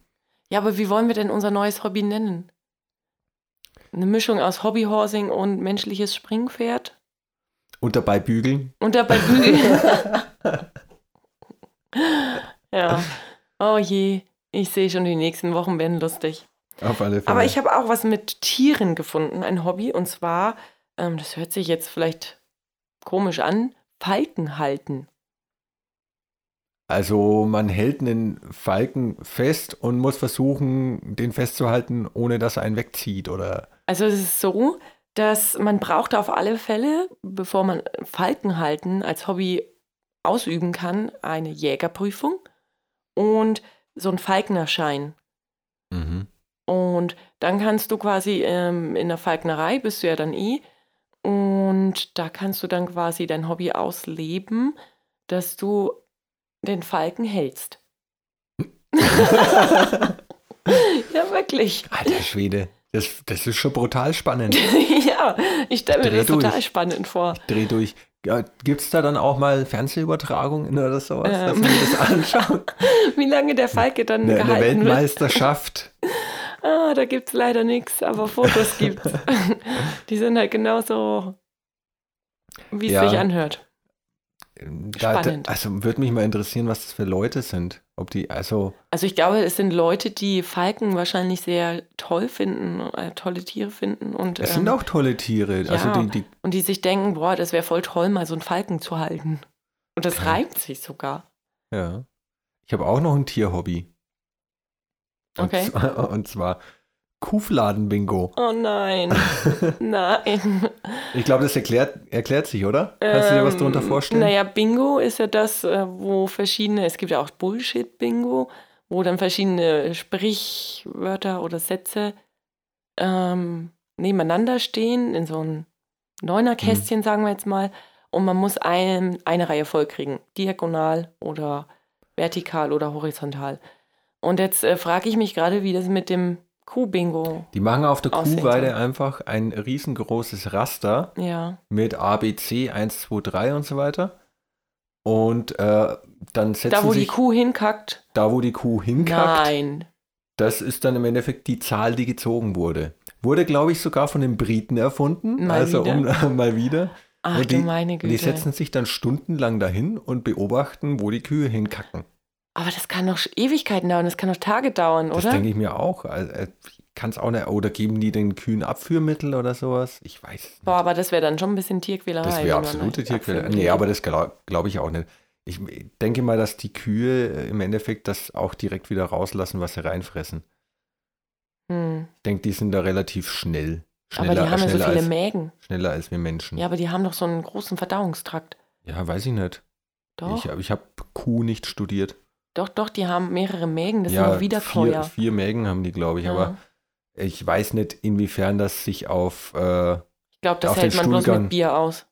Ja, aber wie wollen wir denn unser neues Hobby nennen? Eine Mischung aus Hobbyhorsing und menschliches Springpferd? Und dabei bügeln. Und dabei Bügeln. ja. Oh je. Ich sehe schon, die nächsten Wochen werden lustig. Auf alle Fälle. Aber ich habe auch was mit Tieren gefunden, ein Hobby. Und zwar, ähm, das hört sich jetzt vielleicht komisch an, Falken halten. Also man hält einen Falken fest und muss versuchen, den festzuhalten, ohne dass er einen wegzieht, oder? Also es ist so, dass man braucht auf alle Fälle, bevor man Falken halten als Hobby ausüben kann, eine Jägerprüfung und so einen Falknerschein. Mhm. Und dann kannst du quasi ähm, in der Falknerei, bist du ja dann eh, und da kannst du dann quasi dein Hobby ausleben, dass du den Falken hältst. ja, wirklich. Alter Schwede, das, das ist schon brutal spannend. ja, ich stelle mir Dreh das total durch. spannend vor. Dreh durch. Ja, Gibt es da dann auch mal Fernsehübertragungen oder sowas, dass Ähm. man das anschaut? Wie lange der Falke dann Eine, eine gehalten wird. Weltmeisterschaft. Ah, da gibt es leider nichts, aber Fotos gibt's. Die sind halt genauso, wie es Ja. sich anhört. Da, Spannend. also würde mich mal interessieren, was das für Leute sind. Ob die, also, Also ich glaube, es sind Leute, die Falken wahrscheinlich sehr toll finden, äh, tolle Tiere finden und, es ähm, sind auch tolle Tiere. Also ja. die, die, und die sich denken, boah, das wäre voll toll, mal so einen Falken zu halten. Und das Okay. reimt sich sogar. ja. Ich habe auch noch ein Tierhobby. Und Okay. zwar, und zwar Kuhfladen-Bingo. Oh nein, nein. Ich glaube, das erklärt, erklärt sich, oder? Kannst du dir was Ähm, darunter vorstellen? Naja, Bingo ist ja das, äh, wo verschiedene, es gibt ja auch Bullshit-Bingo, wo dann verschiedene Sprichwörter oder Sätze ähm, nebeneinander stehen, in so ein Neunerkästchen, Mhm. sagen wir jetzt mal, und man muss ein, eine Reihe vollkriegen, diagonal oder vertikal oder horizontal. Und jetzt äh, frage ich mich gerade, wie das mit dem Kuh-Bingo, Die machen auf der Kuhweide einfach ein riesengroßes Raster ja. mit A, B, C, 1, 2, 3 und so weiter. Und äh, dann setzen Da, wo die sich Kuh hinkackt, da, wo die Kuh hinkackt, nein. das ist dann im Endeffekt die Zahl, die gezogen wurde. Wurde, glaube ich, sogar von den Briten erfunden. Mal also wieder. Um, mal wieder. Ach Und du die- meine Güte. die setzen sich dann stundenlang dahin und beobachten, wo die Kühe hinkacken. Aber das kann doch Ewigkeiten dauern, das kann doch Tage dauern, Das oder? denke ich mir auch. Kann es auch nicht. Oder geben die den Kühen Abführmittel oder sowas? Ich weiß nicht. Boah, aber das wäre dann schon ein bisschen Tierquälerei. Das wäre absolute Tierquälerei. Nee, aber das glaube glaub ich auch nicht. Ich denke mal, dass die Kühe äh, im Endeffekt das auch direkt wieder rauslassen, was sie reinfressen. Hm. Ich denke, die sind da relativ schnell. Aber Schneller, die haben ja so viele als, Mägen. schneller als wir Menschen. Ja, aber die haben doch so einen großen Verdauungstrakt. Ja, weiß ich nicht. Doch, Ich, ich habe Kuh nicht studiert. Doch, doch, die haben mehrere Mägen, das ja, sind doch Wiederkäuer. vier, vier Mägen haben die, glaube ich. Ja. Aber ich weiß nicht, inwiefern das sich auf. Äh, ich glaube, das hält man bloß Stuhlgang. mit Bier aus.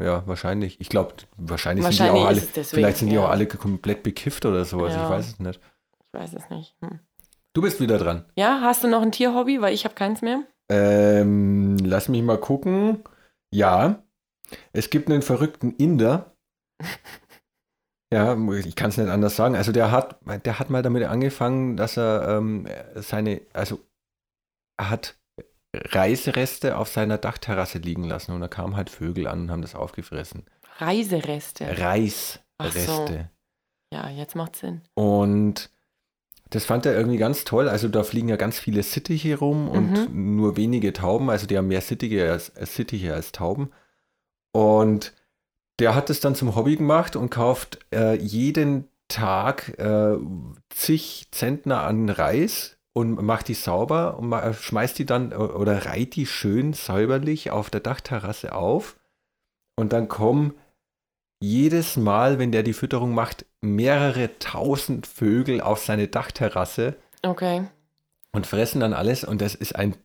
Ja, wahrscheinlich. Ich glaube, wahrscheinlich, Wahrscheinlich sind die auch alle, deswegen, vielleicht sind die ja. auch alle komplett bekifft oder sowas. Ja. Ich weiß es nicht. Ich weiß es nicht. Hm. Du bist wieder dran. Ja, hast du noch ein Tierhobby? Weil ich habe keins mehr. Ähm, lass mich mal gucken. Ja, es gibt einen verrückten Inder. Ja, ich kann es nicht anders sagen. Also der hat, der hat mal damit angefangen, dass er ähm, seine, also er hat Reisereste auf seiner Dachterrasse liegen lassen und da kamen halt Vögel an und haben das aufgefressen. Reisereste. Reisreste. Ja, jetzt macht Sinn. Und das fand er irgendwie ganz toll. Also da fliegen ja ganz viele Sittiche rum und nur wenige Tauben. Also die haben mehr Sittiche als, Sittiche als Tauben. Und der hat es dann zum Hobby gemacht und kauft äh, jeden Tag äh, zig Zentner an Reis und macht die sauber und ma- schmeißt die dann äh, oder reiht die schön säuberlich auf der Dachterrasse auf. Und dann kommen jedes Mal, wenn der die Fütterung macht, mehrere tausend Vögel auf seine Dachterrasse Okay. und fressen dann alles. Und das ist ein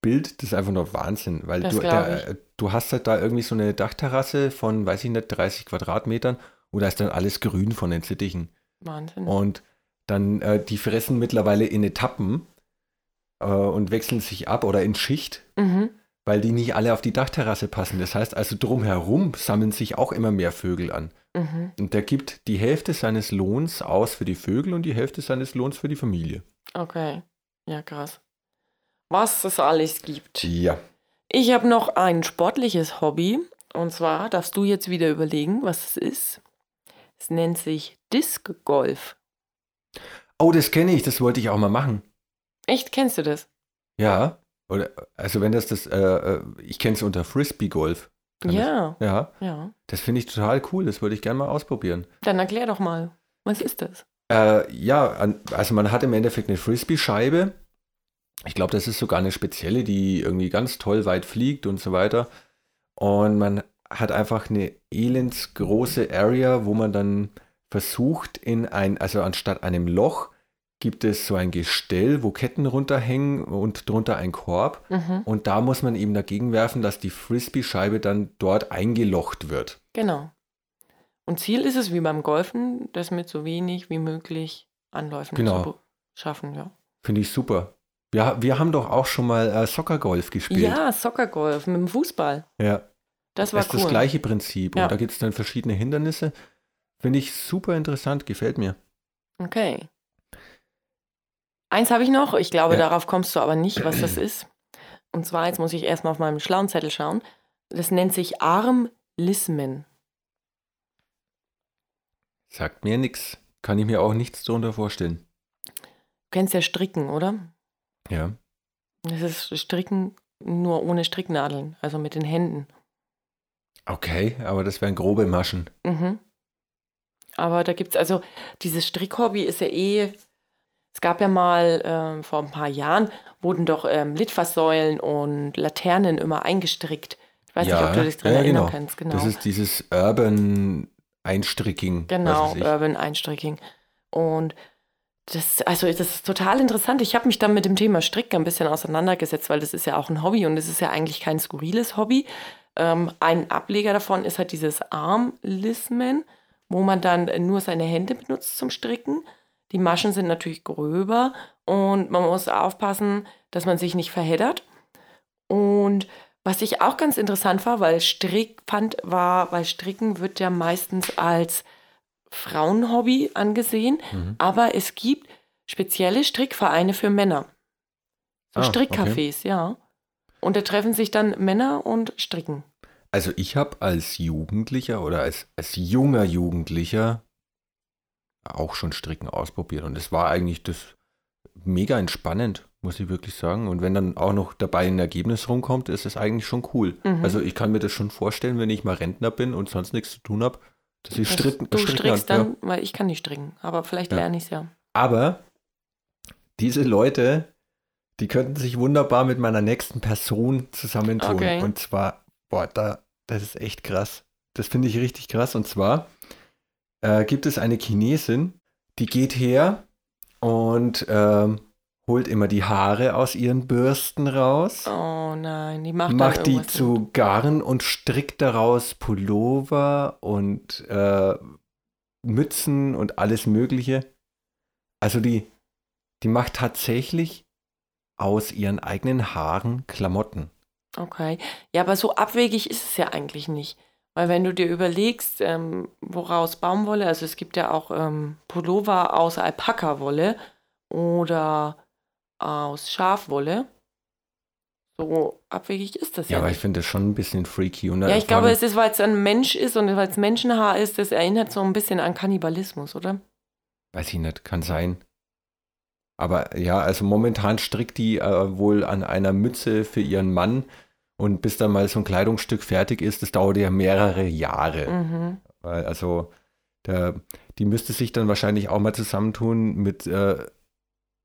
Bild, das ist einfach nur Wahnsinn, weil du, der, äh, du hast halt da irgendwie so eine Dachterrasse von, weiß ich nicht, 30 Quadratmetern und da ist dann alles grün von den Sittichen. Wahnsinn. Und dann, äh, die fressen mittlerweile in Etappen äh, und wechseln sich ab oder in Schicht, Mhm. weil die nicht alle auf die Dachterrasse passen. Das heißt also, drumherum sammeln sich auch immer mehr Vögel an. Mhm. Und der gibt die Hälfte seines Lohns aus für die Vögel und die Hälfte seines Lohns für die Familie. Okay. Ja, krass. Was es alles gibt. Ja. Ich habe noch ein sportliches Hobby. Und zwar darfst du jetzt wieder überlegen, was es ist. Es nennt sich Disc Golf. Oh, das kenne ich, das wollte ich auch mal machen. Echt, kennst du das? Ja. Oder, also wenn das das, äh, äh, ich kenne es unter Frisbee Golf. Ja, Das, ja, ja. das finde ich total cool, das würde ich gerne mal ausprobieren. Dann erklär doch mal, was ist das? Äh, ja, also man hat im Endeffekt eine Frisbee-Scheibe. Ich glaube, das ist sogar eine spezielle, die irgendwie ganz toll weit fliegt und so weiter. Und man hat einfach eine elendsgroße Area, wo man dann versucht, in ein, also anstatt einem Loch, gibt es so ein Gestell, wo Ketten runterhängen und drunter ein Korb. Mhm. Und da muss man eben dagegen werfen, dass die Frisbee-Scheibe dann dort eingelocht wird. Genau. Und Ziel ist es, wie beim Golfen, das mit so wenig wie möglich Anläufen Genau. zu schaffen. Ja, Finde ich super. Wir, wir haben doch auch schon mal äh, Soccer-Golf gespielt. ja Soccergolf mit dem Fußball. ja. Das war Das ist cool. das gleiche Prinzip. Ja. Und da gibt es dann verschiedene Hindernisse. Finde ich super interessant, gefällt mir. Okay. Eins habe ich noch, ich glaube, Ja. darauf kommst du aber nicht, was das ist. Und zwar, jetzt muss ich erstmal auf meinem schlauen Zettel schauen. Das nennt sich Armlismen. Sagt mir nichts. Kann ich mir auch nichts darunter vorstellen. Du kennst ja Stricken, oder? Ja. Das ist Stricken nur ohne Stricknadeln, also mit den Händen. Okay, aber das wären grobe Maschen. Mhm. Aber da gibt es also, dieses Strickhobby ist ja eh, es gab ja mal ähm, vor ein paar Jahren, wurden doch ähm, Litfaßsäulen und Laternen immer eingestrickt. Ich weiß Ja, nicht, ob du dich daran ja, erinnern genau. kannst. Genau, Das ist dieses Urban Einstricking. genau. Urban Einstricking. Und das, also das ist total interessant. Ich habe mich dann mit dem Thema Stricken ein bisschen auseinandergesetzt, weil das ist ja auch ein Hobby und es ist ja eigentlich kein skurriles Hobby. Ähm, ein Ableger davon ist halt dieses Armlismen, wo man dann nur seine Hände benutzt zum Stricken. Die Maschen sind natürlich gröber und man muss aufpassen, dass man sich nicht verheddert. Und was ich auch ganz interessant war, weil Strick fand, war, weil Stricken wird ja meistens als Frauenhobby angesehen, Mhm. aber es gibt spezielle Strickvereine für Männer. So Ah, Strickcafés, ja. Und da treffen sich dann Männer und stricken. Also ich habe als Jugendlicher oder als, als junger Jugendlicher auch schon Stricken ausprobiert. Und es war eigentlich das mega entspannend, muss ich wirklich sagen. Und wenn dann auch noch dabei ein Ergebnis rumkommt, ist es eigentlich schon cool. Mhm. Also ich kann mir das schon vorstellen, wenn ich mal Rentner bin und sonst nichts zu tun habe, dass ich stricken, du stricken strickst ja. dann, weil ich kann nicht stricken, aber vielleicht Ja. lerne ich es ja. Aber diese Leute, die könnten sich wunderbar mit meiner nächsten Person zusammentun. Okay. Und zwar, boah, da, das ist echt krass. Das finde ich richtig krass. Und zwar äh, gibt es eine Chinesin, die geht her und ähm, holt immer die Haare aus ihren Bürsten raus, Oh nein, die macht, macht die zu Garn und strickt daraus Pullover und äh, Mützen und alles Mögliche. Also die, die macht tatsächlich aus ihren eigenen Haaren Klamotten. Okay. Ja, aber so abwegig ist es ja eigentlich nicht. Weil wenn du dir überlegst, ähm, woraus Baumwolle, also es gibt ja auch ähm, Pullover aus Alpaka-Wolle oder aus Schafwolle. So abwegig ist das Ja, ja, aber ich finde das schon ein bisschen freaky. Und Ja, ich vor glaube, es ist, weil es ein Mensch ist und weil es Menschenhaar ist, das erinnert so ein bisschen an Kannibalismus, oder? Weiß ich nicht, kann sein. Aber ja, also momentan strickt die äh, wohl an einer Mütze für ihren Mann und bis dann mal so ein Kleidungsstück fertig ist, das dauert ja mehrere Jahre. Mhm. Also der, die müsste sich dann wahrscheinlich auch mal zusammentun mit äh,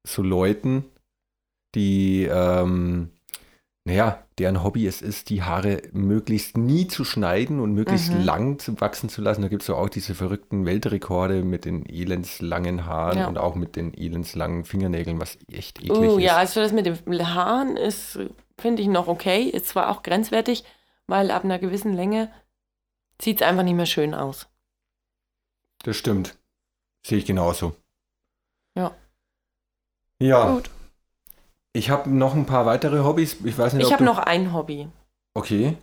so Leuten, die, ähm, naja, deren Hobby es ist, die Haare möglichst nie zu schneiden und möglichst Mhm. lang zu wachsen zu lassen. Da gibt es ja auch diese verrückten Weltrekorde mit den elendslangen Haaren Ja. und auch mit den elendslangen Fingernägeln, was echt eklig Oh ist. ja, also das mit den Haaren ist, finde ich, noch okay. Ist zwar auch grenzwertig, weil ab einer gewissen Länge sieht es einfach nicht mehr schön aus. Das stimmt. Sehe ich genauso. Ja. Ja, Gut. Ich habe noch ein paar weitere Hobbys. Ich weiß nicht, Ich habe noch ein Hobby. Okay.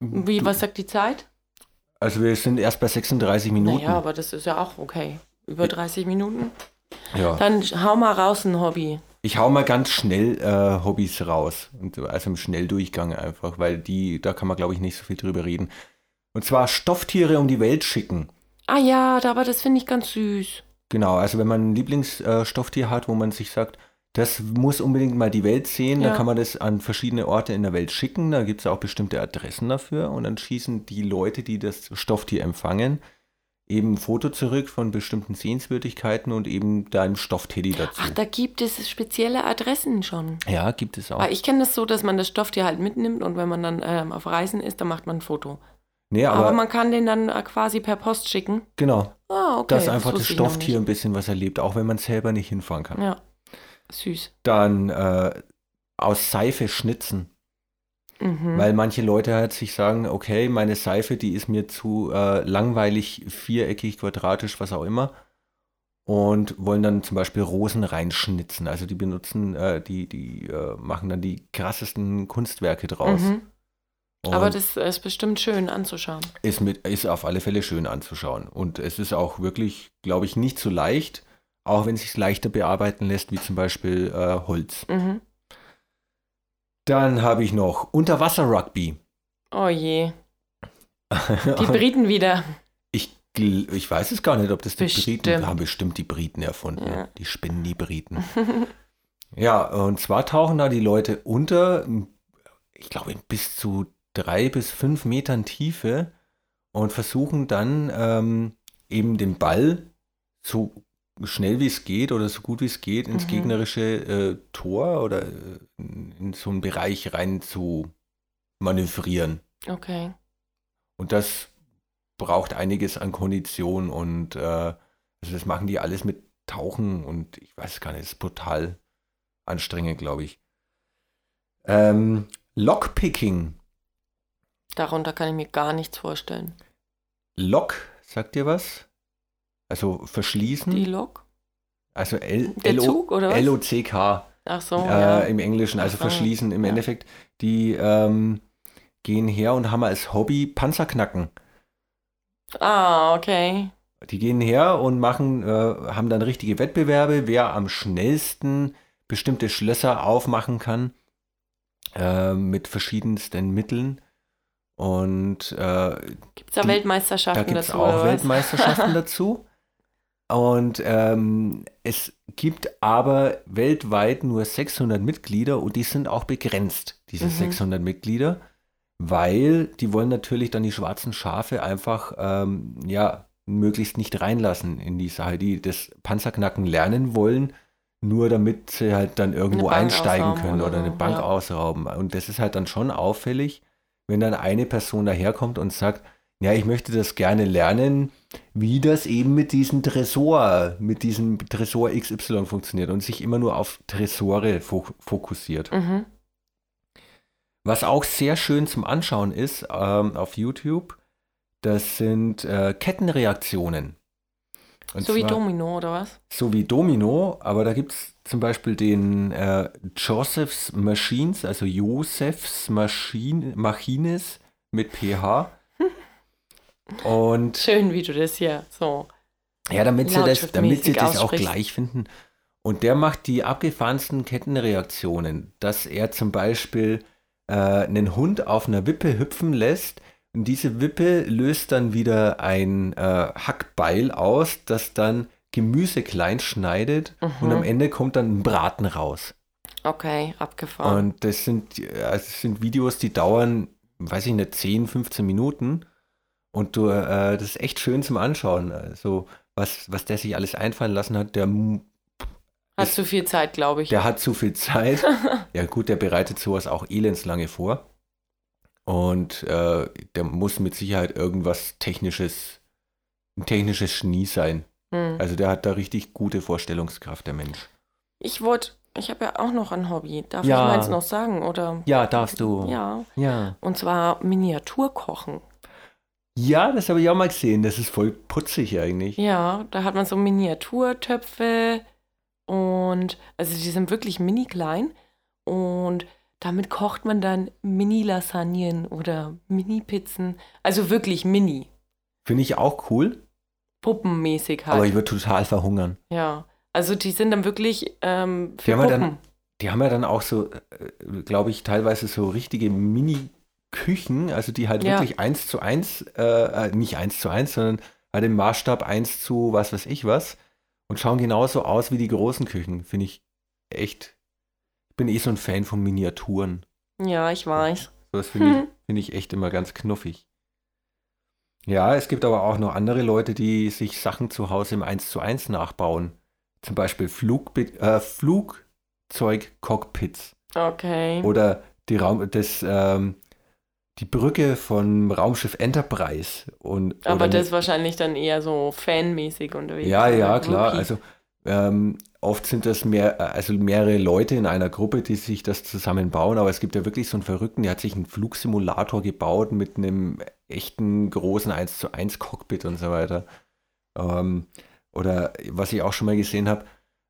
Wie, Du- was sagt die Zeit? Also wir sind erst bei 36 Minuten. Naja, aber das ist ja auch okay. Über 30 Minuten. ja. Dann hau mal raus ein Hobby. Ich hau mal ganz schnell äh, Hobbys raus. Und, also im Schnelldurchgang einfach, weil die, da kann man glaube ich nicht so viel drüber reden. Und zwar Stofftiere um die Welt schicken. Ah ja, aber das finde ich ganz süß. Genau, also wenn man ein Lieblingsstofftier äh, hat, wo man sich sagt, das muss unbedingt mal die Welt sehen, Ja. dann kann man das an verschiedene Orte in der Welt schicken. Da gibt es auch bestimmte Adressen dafür. Und dann schießen die Leute, die das Stofftier empfangen, eben ein Foto zurück von bestimmten Sehenswürdigkeiten und eben deinem Stoffteddy dazu. Ach, da gibt es spezielle Adressen schon. ja, gibt es auch. Weil ich kenne das so, dass man das Stofftier halt mitnimmt und wenn man dann ähm, auf Reisen ist, dann macht man ein Foto. nee, Aber, aber, man kann den dann äh, quasi per Post schicken. genau, Ah, okay. dass einfach das noch Stofftier ein bisschen was erlebt, auch wenn man selber nicht hinfahren kann. Ja, süß. Dann äh, aus Seife schnitzen. Mhm. Weil manche Leute halt sich sagen, okay, meine Seife, die ist mir zu äh, langweilig, viereckig, quadratisch, was auch immer. Und wollen dann zum Beispiel Rosen reinschnitzen. Also die benutzen, äh, die, die äh, machen dann die krassesten Kunstwerke draus. Mhm. Aber das ist bestimmt schön anzuschauen. ist, mit, ist auf alle Fälle schön anzuschauen. Und es ist auch wirklich, glaube ich, nicht so leicht, auch wenn es sich leichter bearbeiten lässt, wie zum Beispiel äh, Holz. Mhm. Dann habe ich noch Unterwasser-Rugby. Oh je. Die Briten wieder. Ich, ich weiß es gar nicht, ob das die Bestimmt. Briten haben bestimmt die Briten erfunden. Ja. Die spinnen die Briten. ja, und zwar tauchen da die Leute unter, ich glaube, in bis zu drei bis fünf Metern Tiefe und versuchen dann ähm, eben den Ball so schnell wie es geht oder so gut wie es geht ins Mhm. gegnerische äh, Tor oder äh, in so einen Bereich rein zu manövrieren. Okay. Und das braucht einiges an Kondition und äh, also das machen die alles mit Tauchen und ich weiß gar nicht, ist brutal anstrengend, glaube ich. Ähm, Lockpicking. Darunter kann ich mir gar nichts vorstellen. Lock, sagt dir was? Also verschließen. Die Lok? also L Der Zug oder was? L-O-C-K Ach so, äh, ja. im Englischen, also verschließen. Im ja. Endeffekt, die ähm, gehen her und haben als Hobby Panzerknacken. Ah, okay. Die gehen her und machen, äh, haben dann richtige Wettbewerbe, wer am schnellsten bestimmte Schlösser aufmachen kann äh, mit verschiedensten Mitteln. Und äh, Gibt es da Die- Weltmeisterschaften da gibt es dazu? auch? Weltmeisterschaften dazu. Und ähm, es gibt aber weltweit nur 600 Mitglieder und die sind auch begrenzt, diese Mhm. 600 Mitglieder, weil die wollen natürlich dann die schwarzen Schafe einfach ähm, ja möglichst nicht reinlassen in die Sache, die das Panzerknacken lernen wollen, nur damit sie halt dann irgendwo einsteigen können oder oder eine Bank ja. ausrauben. Und das ist halt dann schon auffällig, wenn dann eine Person daherkommt und sagt, ja, ich möchte das gerne lernen, wie das eben mit diesem Tresor, mit diesem Tresor XY funktioniert und sich immer nur auf Tresore fo fokussiert. Mhm. Was auch sehr schön zum Anschauen ist ähm, auf YouTube, das sind äh, Kettenreaktionen. Und so wie zwar- Domino oder was? So wie Domino, aber da gibt es zum Beispiel den äh, Joseph's Machines, also Joseph's Machine, Machines mit PH. Und Schön, wie du das hier so. ja, damit sie das, damit sie das auch gleich finden. Und der macht die abgefahrensten Kettenreaktionen, dass er zum Beispiel äh, einen Hund auf einer Wippe hüpfen lässt und diese Wippe löst dann wieder ein äh, Hackbeil aus, das dann Gemüse klein schneidet und am Ende kommt dann ein Braten raus. Okay, abgefahren. Und das sind, also das sind Videos, die dauern, weiß ich nicht, 10, 15 Minuten. Und du, äh, das ist echt schön zum Anschauen. Also, was, was der sich alles einfallen lassen hat, der, mu- Hast du viel Zeit, glaube ich. der hat zu viel Zeit. ja, gut, der bereitet sowas auch elendslange vor. Und äh, der muss mit Sicherheit irgendwas Technisches, ein technisches Genie sein. Hm. Also, der hat da richtig gute Vorstellungskraft, der Mensch. Ich wollte, ich habe ja auch noch ein Hobby. Darf Ja. ich meins noch sagen? Oder? Ja, darfst du. Ja. Ja. Und zwar Miniaturkochen. Ja, das habe ich auch mal gesehen. Das ist voll putzig eigentlich. Ja, da hat man so Miniaturtöpfe und also die sind wirklich mini klein und damit kocht man dann Mini-Lasagnen oder Mini-Pizzen. Also wirklich mini, Finde ich auch cool, puppenmäßig halt. aber ich würde total verhungern. ja, also die sind dann wirklich ähm, Die für haben ja Puppen. dann- Die haben ja dann auch so, glaube ich, teilweise so richtige Mini-Küchen, also die halt Ja. wirklich eins zu eins, äh, äh, nicht eins zu eins, sondern halt im Maßstab eins zu was weiß ich was und schauen genauso aus wie die großen Küchen. Finde ich echt, ich bin eh so ein Fan von Miniaturen. Ja, ich weiß. Das finde ich, Hm. finde ich echt immer ganz knuffig. Ja, es gibt aber auch noch andere Leute, die sich Sachen zu Hause im 1 zu 1 nachbauen. Zum Beispiel Flugbi äh, Flugzeugcockpits Okay. oder die, Raum das, ähm, die Brücke vom Raumschiff Enterprise. Und, Aber das ist wahrscheinlich dann eher so fanmäßig unterwegs. ja, ja, klar. Rookie. Also ähm, oft sind das mehr, äh, also mehrere Leute in einer Gruppe, die sich das zusammenbauen, aber es gibt ja wirklich so einen Verrückten, der hat sich einen Flugsimulator gebaut mit einem echten großen 1 zu 1 Cockpit und so weiter. Ähm, oder was ich auch schon mal gesehen habe,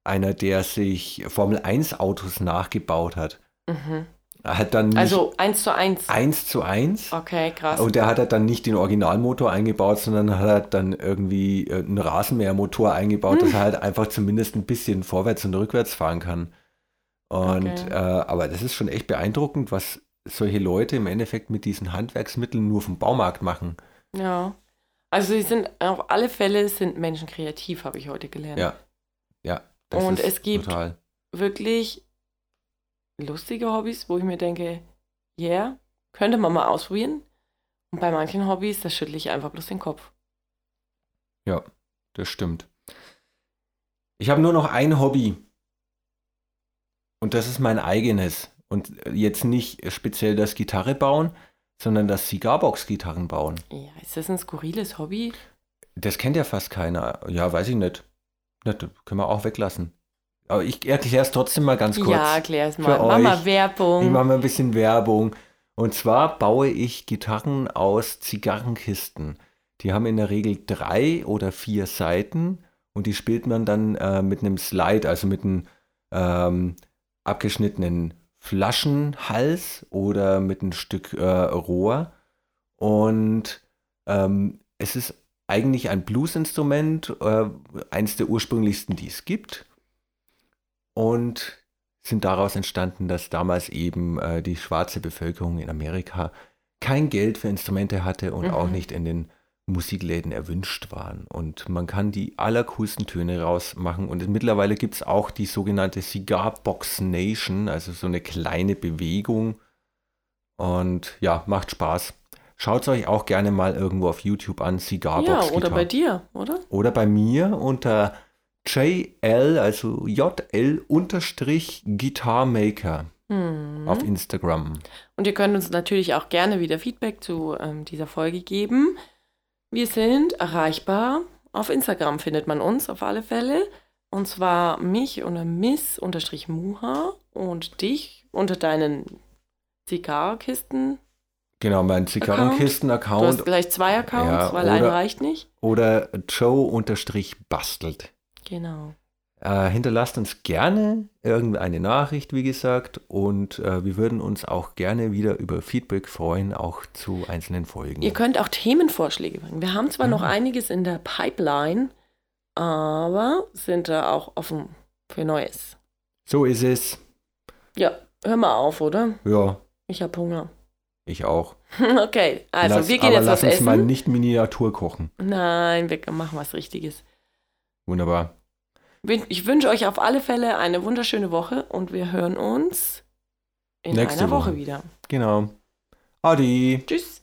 einer, der sich Formel 1 Autos nachgebaut hat. Mhm. Er hat dann Also eins zu eins. 1 zu 1 Okay, krass. und der hat halt dann nicht den Originalmotor eingebaut, sondern hat halt dann irgendwie äh, einen Rasenmähermotor eingebaut, dass er halt einfach zumindest ein bisschen vorwärts und rückwärts fahren kann. Und Okay. äh, aber das ist schon echt beeindruckend, was solche Leute im Endeffekt mit diesen Handwerksmitteln nur vom Baumarkt machen. Ja. Also sie sind auf alle Fälle sind Menschen kreativ, habe ich heute gelernt. Ja. Ja. Und es gibt- total. Wirklich lustige Hobbys, wo ich mir denke, yeah, könnte man mal ausprobieren. Und bei manchen Hobbys, da schüttle ich einfach bloß den Kopf. Ja, das stimmt. Ich habe nur noch ein Hobby. Und das ist mein eigenes. Und jetzt nicht speziell das Gitarre bauen, sondern das Cigarbox-Gitarren bauen. Ja, ist das ein skurriles Hobby? Das kennt ja fast keiner. Ja, weiß ich nicht. Das können wir auch weglassen. Aber ich erkläre es trotzdem mal ganz kurz. Ja, erklär es mal. Mach mal. Werbung. Ich mache mal ein bisschen Werbung. Und zwar baue ich Gitarren aus Zigarrenkisten. Die haben in der Regel drei oder vier Seiten und die spielt man dann äh, mit einem Slide, also mit einem ähm, abgeschnittenen Flaschenhals oder mit einem Stück äh, Rohr. Und ähm, es ist eigentlich ein Bluesinstrument, äh, eines der ursprünglichsten, die es gibt. Und sind daraus entstanden, dass damals eben äh, die schwarze Bevölkerung in Amerika kein Geld für Instrumente hatte und Mhm. auch nicht in den Musikläden erwünscht waren. Und man kann die allercoolsten Töne rausmachen. Und mittlerweile gibt es auch die sogenannte Cigar Box Nation, also so eine kleine Bewegung. Und ja, macht Spaß. Schaut es euch auch gerne mal irgendwo auf YouTube an, Cigar ja, Box oder Gitarre. bei dir, oder? Oder bei mir unter JL, also JL unterstrich Guitar Maker Mhm. auf Instagram. Und ihr könnt uns natürlich auch gerne wieder Feedback zu ähm, dieser Folge geben. Wir sind erreichbar auf Instagram findet man uns auf alle Fälle. Und zwar mich unter miss-muha und dich unter deinen Zigarrenkisten. Genau, mein Du Zigarrenkisten-Account hast gleich zwei Accounts, Ja, weil ein oder- reicht nicht. oder Joe-bastelt. Genau. Äh, hinterlasst uns gerne irgendeine Nachricht, wie gesagt, und äh, wir würden uns auch gerne wieder über Feedback freuen, auch zu einzelnen Folgen. Ihr könnt auch Themenvorschläge machen. Wir haben zwar noch einiges in der Pipeline, aber sind da auch offen für Neues. so ist es. Ja, hör mal auf, oder? Ja, Ich habe Hunger. ich auch. Okay, also lass, wir gehen aber jetzt lass was uns mal essen. nicht Miniatur kochen. Nein, wir machen was Richtiges. Wunderbar. Ich wünsche euch auf alle Fälle eine wunderschöne Woche und wir hören uns in Nächste einer Woche Woche. wieder. Genau. Adi. Tschüss.